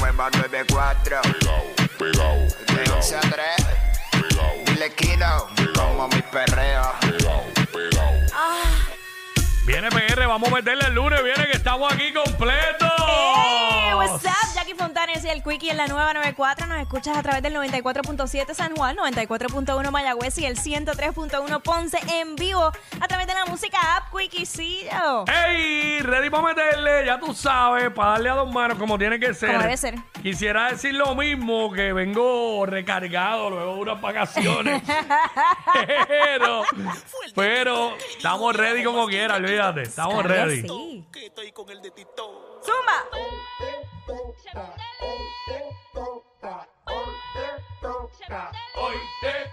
Nueva 94. Pegao, pegao, De pegao, 11 a 3. pegao, Dile Kino. Como mi perreo. pegao, pegao. Viene PR, vamos a meterle el lunes, viene que estamos aquí completos. Hey, what's up? Jackie Fontanes y el Quickie en la nueva 94. Nos escuchas a través del 94.7 San Juan, 94.1 Mayagüez y el 103.1 Ponce en vivo a través de la música app Quickiecillo. ¡Ey! Ready para meterle, ya tú sabes, para darle a dos manos como tiene que ser. Como debe ser. Quisiera decir lo mismo, que vengo recargado luego de unas vacaciones. pero, pero, estamos ready como quiera, olvídate. Estamos ready. sí. Que estoy con el de Tito. Zumba. Hoy te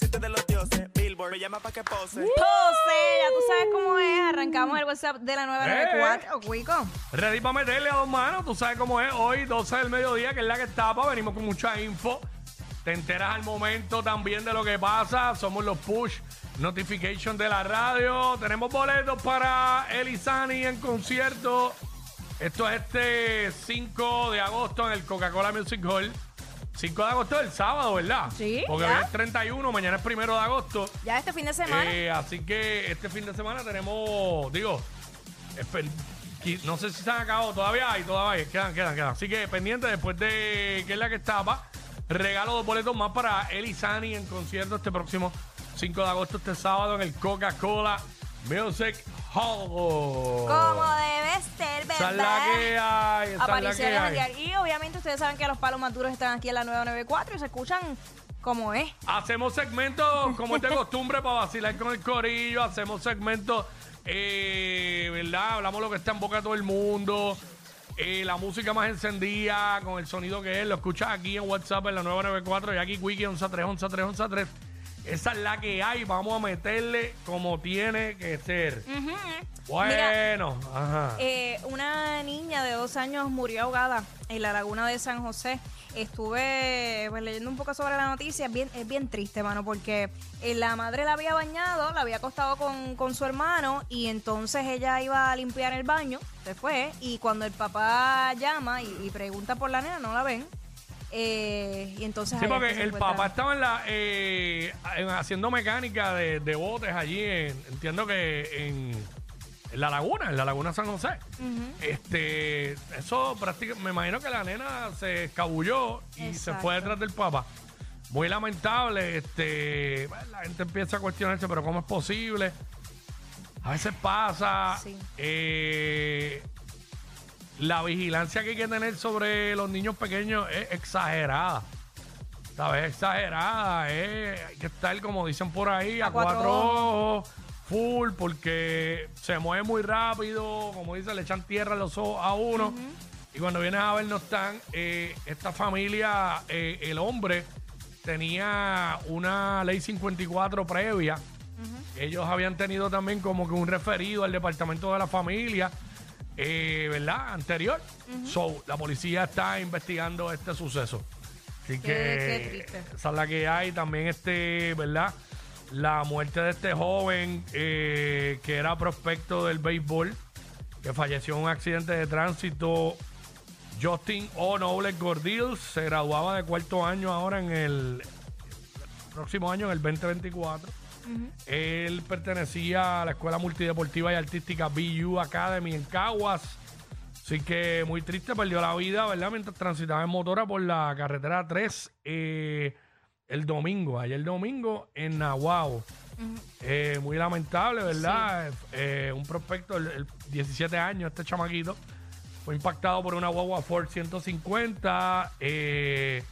Aceite de los dioses. Billboard me llama pa' que pose. Pose, ya tú sabes cómo es. Arrancamos el WhatsApp de la 994. Quico. Ready para meterle a dos manos, tú sabes cómo es. Hoy, 12 del mediodía, que es la que tapa. Venimos con mucha info. Te enteras al momento también de lo que pasa. Somos los push notification de la radio. Tenemos boletos para Elizani en concierto. Esto es este 5 de agosto en el Coca-Cola Music Hall. 5 de agosto es el sábado, ¿verdad? Sí, Porque ya. hoy es 31, mañana es primero de agosto. Ya este fin de semana. Eh, así que este fin de semana tenemos, digo, esper- qui- no sé si se han acabado, todavía hay, todavía hay, quedan, quedan, quedan. Así que pendiente después de que es la que estaba, regalo dos boletos más para Elizani en concierto este próximo 5 de agosto, este sábado en el Coca-Cola Music Hall. Como debe ser, ¿verdad? Esa es la que hay, esa es la que Apariciones hay. Y obviamente ustedes saben que los palos más duros están aquí en la 994 y se escuchan como es. Hacemos segmentos como es de costumbre para vacilar con el corillo. Hacemos segmentos, eh, ¿verdad? Hablamos lo que está en boca de todo el mundo. Eh, la música más encendida, con el sonido que es. Lo escuchas aquí en WhatsApp en la 994 y aquí Wiki 113 113 113. Esa es la que hay. Vamos a meterle como tiene que ser. Bueno, ajá. Eh, una niña de dos años murió ahogada en la laguna de San José. Estuve pues, leyendo un poco sobre la noticia, es bien, es bien triste, mano, porque eh, la madre la había bañado, la había acostado con, con su hermano y entonces ella iba a limpiar el baño, se fue, y cuando el papá llama y, y pregunta por la nena, no la ven. Eh, y entonces Sí, es porque se el encuentran. papá estaba en la, eh, en- haciendo mecánica de, de botes allí, en- entiendo que en, en la laguna, en la laguna San José. Este, eso prácticamente, me imagino que la nena se escabulló y se Exacto. fue detrás del papá. Muy lamentable, este, bueno, la gente empieza a cuestionarse, pero ¿cómo es posible? A veces pasa. Sí. eh, la vigilancia que hay que tener sobre los niños pequeños es exagerada. ¿Sabes? Exagerada. eh, Hay que estar, como dicen por ahí, a, A cuatro cuatro, ojos, full, porque se mueve muy rápido. Como dicen, le echan tierra a los ojos a uno. Y cuando vienes a ver, no están. Eh, esta familia, eh, el hombre tenía una ley 54 previa. Ellos habían tenido también como que un referido al departamento de la familia, eh, ¿verdad? Anterior. So, la policía está investigando este suceso. Así Qué- que qué esa es la que hay. También este, ¿verdad? La muerte de este joven eh, que era prospecto del béisbol, que falleció en un accidente de tránsito. Justin O'Neill Gordills se graduaba de cuarto año ahora en el próximo año, en el 2024. Él pertenecía a la Escuela Multideportiva y Artística BU Academy en Caguas. Así que muy triste, perdió la vida, ¿verdad? Mientras transitaba en motora por la carretera 3 eh, el domingo, ayer domingo en Nahuatl. Eh, muy lamentable, ¿verdad? Eh, un prospecto, el, el 17 años, este chamaquito, fue impactado por una guagua Ford 150. eh,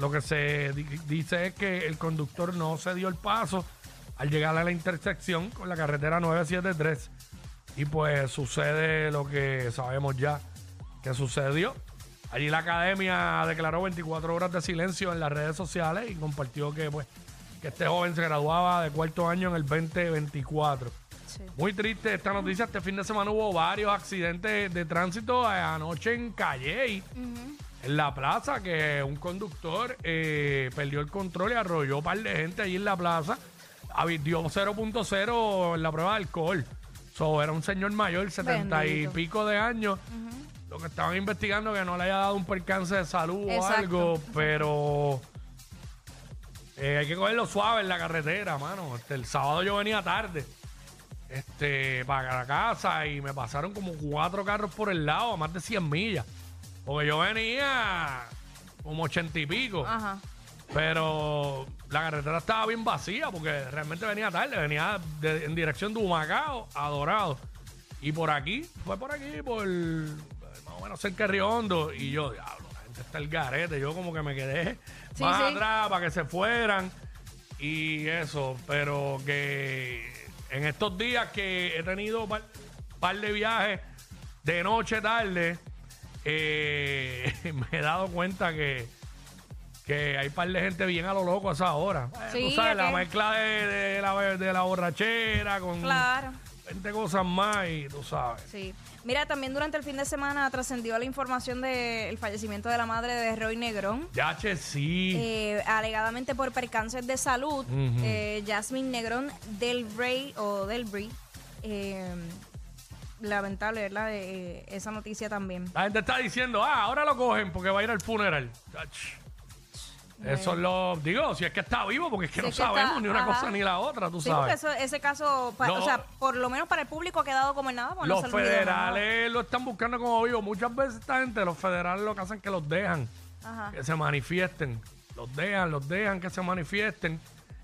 lo que se di- dice es que el conductor no se dio el paso al llegar a la intersección con la carretera 973. Y pues sucede lo que sabemos ya que sucedió. Allí la academia declaró 24 horas de silencio en las redes sociales y compartió que pues que este joven se graduaba de cuarto año en el 2024. Sí. Muy triste esta noticia. Este fin de semana hubo varios accidentes de tránsito eh, anoche en Calle, en la plaza, que un conductor eh, perdió el control y arrolló un par de gente allí en la plaza. Dio 0.0 en la prueba de alcohol. So, era un señor mayor, 70 y pico de años. Lo que estaban investigando que no le haya dado un percance de salud o algo, pero eh, hay que cogerlo suave en la carretera, mano. Este, el sábado yo venía tarde este, para la casa y me pasaron como cuatro carros por el lado a más de 100 millas. Porque yo venía como 80 y pico. Ajá. Pero la carretera estaba bien vacía porque realmente venía tarde. Venía de- en dirección de Humacao a Dorado. Y por aquí, fue por aquí, por más o menos cerca de Río Hondo. Y yo, diablo, la gente está el garete. Yo como que me quedé Sí, más sí. atrás para que se fueran. Y eso, pero que en estos días que he tenido par, par de viajes de noche tarde, eh, me he dado cuenta que, que hay par de gente bien a lo loco a esa hora. Eh, Sí, Tú sabes, es la que- mezcla de, de la, de la borrachera con Claro. 20 cosas más y tú sabes. Sí. Mira, también durante el fin de semana trascendió la información del fallecimiento de la madre de Roy Negrón. Ya, che, sí. Eh, alegadamente por percances de salud, Ujú. eh, Jasmine Negrón del Rey o del Brie. eh, lamentable, ¿verdad? Eh, esa noticia también. La gente está diciendo, ah, ahora lo cogen porque va a ir al funeral. Ach. Eso es lo. Digo, si es que está vivo, porque es que Si no es que está- sabemos ni una ajá. cosa ni la otra, tú Sí, porque sabes. eso- ese caso, pa- No. o sea, por lo menos para el público ha quedado como en nada. porque no Los se olvidó federales lo están buscando como vivo. Muchas veces esta gente, los federales lo que hacen es que los dejan, Ajá. que se manifiesten. Los dejan, los dejan que se manifiesten.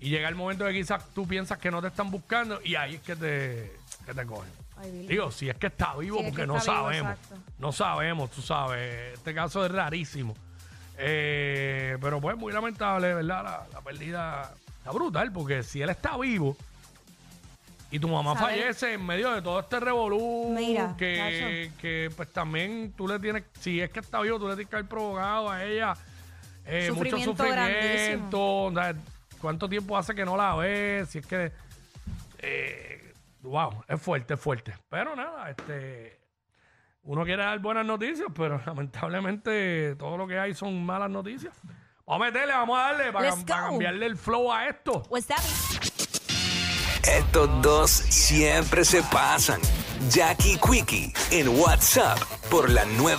Y llega el momento que quizás tú piensas que no te están buscando y ahí es que te, que te cogen. Ay, Billy. Digo, si es que está vivo, Si es porque que no está vivo, sabemos. exacto. No sabemos, tú sabes. Este caso es rarísimo. Eh, pero pues muy lamentable, ¿verdad? La, la pérdida está brutal, porque si él está vivo y tu mamá Saber- fallece en medio de todo este revolú, Mira, que, que pues también tú le tienes, si es que está vivo, tú le tienes que haber provocado a ella eh, mucho Sufrimiento sufrimiento. o sea, ¿Cuánto tiempo hace que no la ves? Si es que eh, wow, es fuerte, es fuerte. Pero nada, este uno quiere dar buenas noticias, pero lamentablemente todo lo que hay son malas noticias. Vamos a meterle, vamos a darle para, Let's para go. cambiarle el flow a esto. What's? Estos dos siempre se pasan. Jackie Quickie en WhatsApp por la nueva.